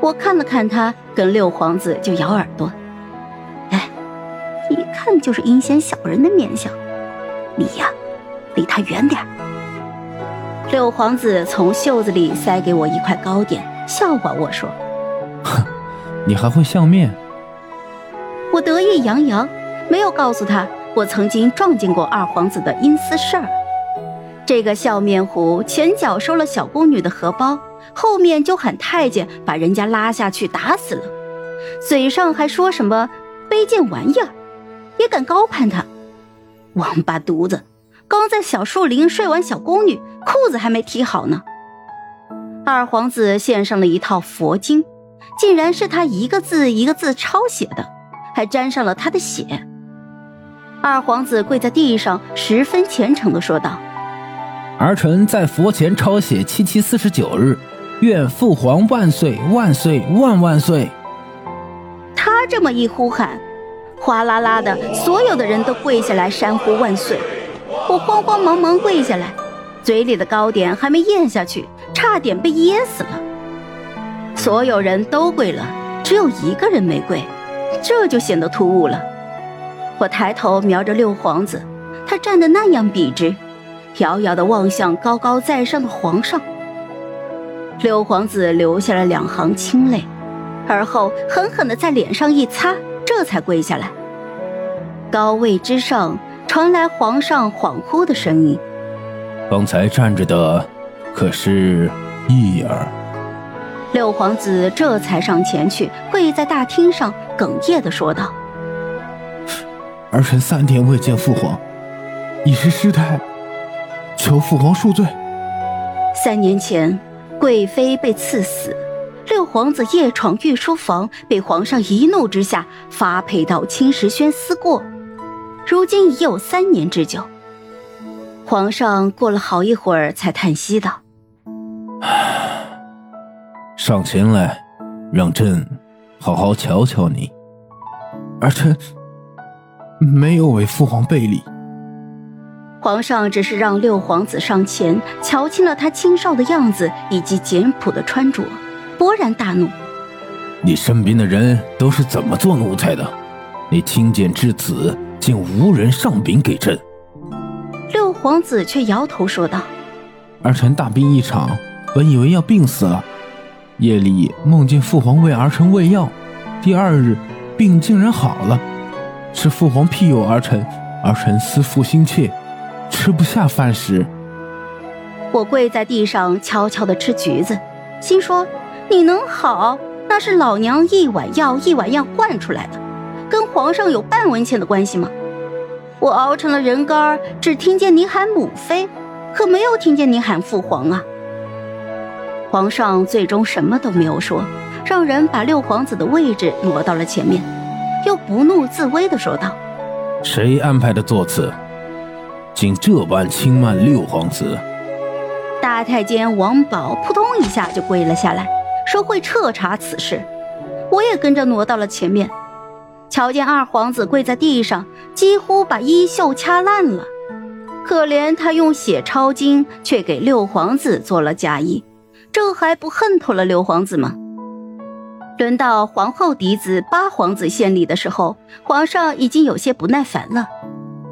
我看了看他，跟六皇子就咬耳朵。哎，一看就是阴险小人的面相。你呀，离他远点六皇子从袖子里塞给我一块糕点，笑话我说：“哼，你还会相面？”我得意洋洋，没有告诉他我曾经撞见过二皇子的阴私事儿。这个笑面虎前脚收了小宫女的荷包，后面就喊太监把人家拉下去打死了，嘴上还说什么卑贱玩意儿，也敢高攀他，王八犊子！刚在小树林睡完小宫女，裤子还没提好呢。二皇子献上了一套佛经，竟然是他一个字一个字抄写的，还沾上了他的血。二皇子跪在地上，十分虔诚的说道：“儿臣在佛前抄写七七四十九日，愿父皇万岁万岁万万岁。”他这么一呼喊，哗啦啦的，所有的人都跪下来山呼万岁。我慌慌忙忙跪下来，嘴里的糕点还没咽下去，差点被噎死了。所有人都跪了，只有一个人没跪，这就显得突兀了。我抬头瞄着六皇子，他站得那样笔直，遥遥地望向高高在上的皇上。六皇子流下了两行清泪，而后狠狠的在脸上一擦，这才跪下来。高位之上。传来皇上恍惚的声音：“方才站着的可是义儿？”六皇子这才上前去，跪在大厅上，哽咽的说道：“儿臣三天未见父皇，已是失态，求父皇恕罪。”三年前，贵妃被赐死，六皇子夜闯御书房，被皇上一怒之下发配到青石轩思过。如今已有三年之久，皇上过了好一会儿，才叹息道：“ 上前来，让朕好好瞧瞧你。儿臣没有为父皇背礼。”皇上只是让六皇子上前瞧清了他清少的样子以及简朴的穿着，勃然大怒：“你身边的人都是怎么做奴才的？你亲见至此！”竟无人上禀给朕。六皇子却摇头说道：“儿臣大病一场，本以为要病死了，夜里梦见父皇为儿臣喂药，第二日病竟然好了。是父皇庇佑儿臣，儿臣思父心切，吃不下饭时。”我跪在地上悄悄的吃橘子，心说：“你能好，那是老娘一碗药一碗药灌出来的。”跟皇上有半文钱的关系吗？我熬成了人干只听见你喊母妃，可没有听见你喊父皇啊。皇上最终什么都没有说，让人把六皇子的位置挪到了前面，又不怒自威的说道：“谁安排的座次？竟这般轻慢六皇子？”大太监王宝扑通一下就跪了下来，说会彻查此事。我也跟着挪到了前面。瞧见二皇子跪在地上，几乎把衣袖掐烂了。可怜他用血抄经，却给六皇子做了嫁衣，这还不恨透了六皇子吗？轮到皇后嫡子八皇子献礼的时候，皇上已经有些不耐烦了。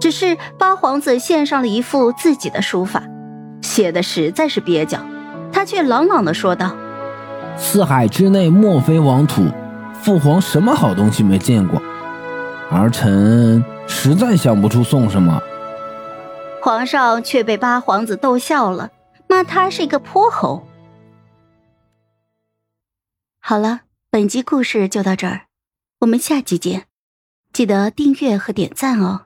只是八皇子献上了一副自己的书法，写的实在是蹩脚，他却朗朗的说道：“四海之内莫非王土。”父皇什么好东西没见过？儿臣实在想不出送什么。皇上却被八皇子逗笑了，骂他是一个泼猴。好了，本集故事就到这儿，我们下集见，记得订阅和点赞哦。